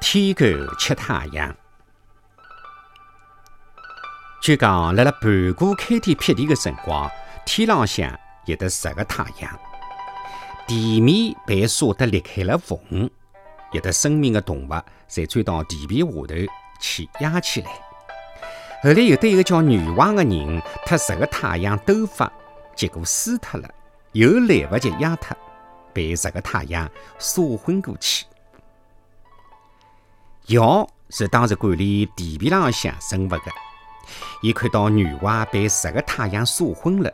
天狗吃太阳。据讲，辣辣盘古开天辟地的辰光，天浪向有得十个太阳，地面被晒得裂开了缝，有得生命的动物侪钻到地皮下头去压起来。后来有得一个叫女娲的人，脱十个太阳斗法，结果输脱了，又来不及压脱，被十个太阳烧昏过去。尧是当时管理地皮浪向生物的。伊看到女娲被十个太阳晒昏了，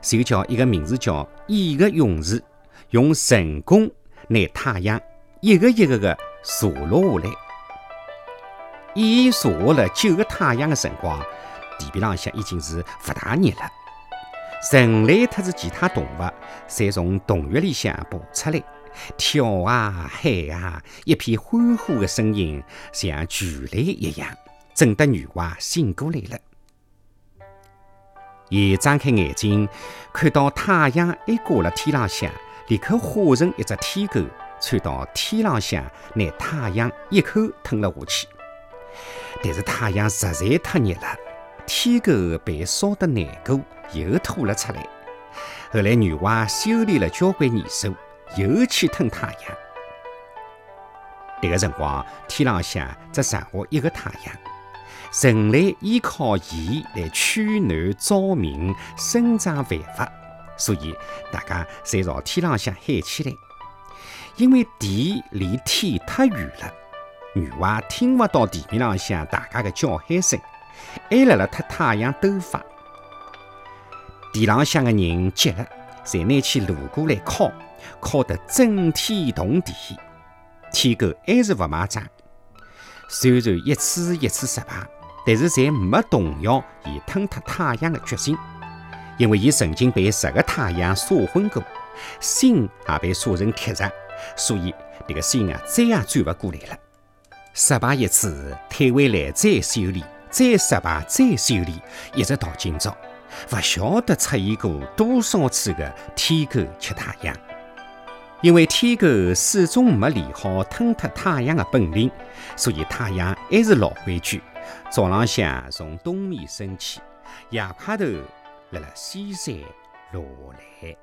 就叫一个名字叫羿的勇士，用神弓拿太阳一个一个的射落下来。羿射下了九个太阳的辰光，地皮浪向已经是不大热了。人类特是其他动物，侪从洞穴里向爬出来，跳啊喊啊，一片欢呼的声音，像巨雷一样。震得女娲醒过来了，伊张开眼睛，看到太阳还挂了天浪向，立刻化成一只天狗，窜到天浪向，拿太阳一口吞了下去。但是太阳实在太热了，天狗被烧得难过，又吐了出来。后来女娲修炼了交关年数，又去吞太阳。迭个辰光，天浪向只剩下一个太阳。人类依靠伊来取暖、照明、生长繁殖，所以大家侪朝天浪向喊起来。因为地离天太远了，女娲听勿到地面浪向大家的叫喊声，还辣辣特太阳斗法。地浪向的人急了，侪拿起炉锅来烤，烤得震天动地。天狗还是勿买账，虽然一次一次失败。但是，侪没动摇伊吞脱太阳的决心，因为伊曾经被十个太阳烧昏过，心也被烧成铁石，所以这个心啊，再也转不过来了。失败一次，退回来再修炼，再失败再修炼，一直到今朝，勿晓得出现过多少次的天狗吃太阳。因为天狗始终没练好吞脱太阳的本领，所以太阳还是老规矩。早浪向从东面升起，夜快头辣辣西山落来。